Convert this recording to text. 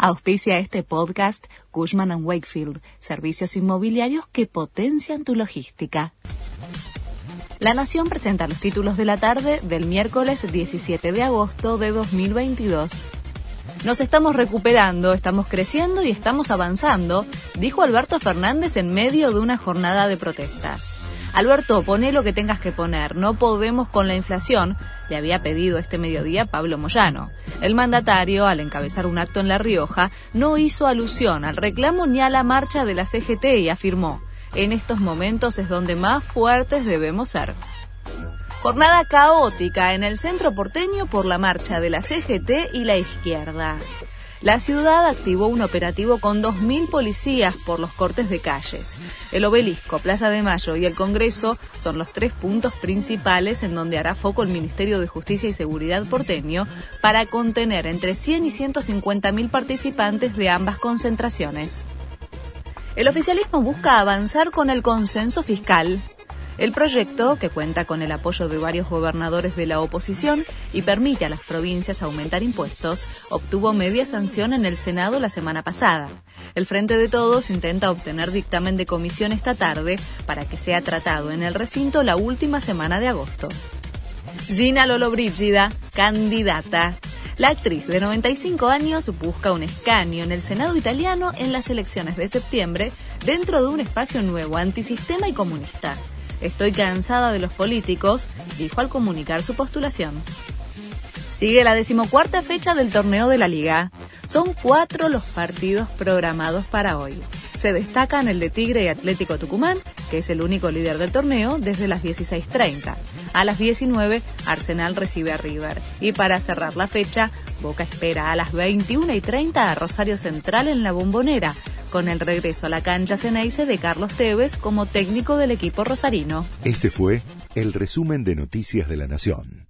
Auspicia este podcast Cushman ⁇ Wakefield, servicios inmobiliarios que potencian tu logística. La Nación presenta los títulos de la tarde del miércoles 17 de agosto de 2022. Nos estamos recuperando, estamos creciendo y estamos avanzando, dijo Alberto Fernández en medio de una jornada de protestas. Alberto, pone lo que tengas que poner, no podemos con la inflación, le había pedido este mediodía Pablo Moyano. El mandatario, al encabezar un acto en La Rioja, no hizo alusión al reclamo ni a la marcha de la CGT y afirmó, en estos momentos es donde más fuertes debemos ser. Jornada caótica en el centro porteño por la marcha de la CGT y la izquierda. La ciudad activó un operativo con 2.000 policías por los cortes de calles. El obelisco, Plaza de Mayo y el Congreso son los tres puntos principales en donde hará foco el Ministerio de Justicia y Seguridad porteño para contener entre 100 y 150.000 participantes de ambas concentraciones. El oficialismo busca avanzar con el consenso fiscal el proyecto, que cuenta con el apoyo de varios gobernadores de la oposición y permite a las provincias aumentar impuestos, obtuvo media sanción en el Senado la semana pasada. El Frente de Todos intenta obtener dictamen de comisión esta tarde para que sea tratado en el recinto la última semana de agosto. Gina Lollobrigida, candidata. La actriz de 95 años busca un escaño en el Senado italiano en las elecciones de septiembre dentro de un espacio nuevo, antisistema y comunista. Estoy cansada de los políticos, dijo al comunicar su postulación. Sigue la decimocuarta fecha del torneo de la liga. Son cuatro los partidos programados para hoy. Se destacan el de Tigre y Atlético Tucumán, que es el único líder del torneo, desde las 16.30. A las 19, Arsenal recibe a River. Y para cerrar la fecha, Boca espera a las 21.30 a Rosario Central en la Bombonera, con el regreso a la cancha Ceneice de Carlos Tevez como técnico del equipo rosarino. Este fue el resumen de Noticias de la Nación.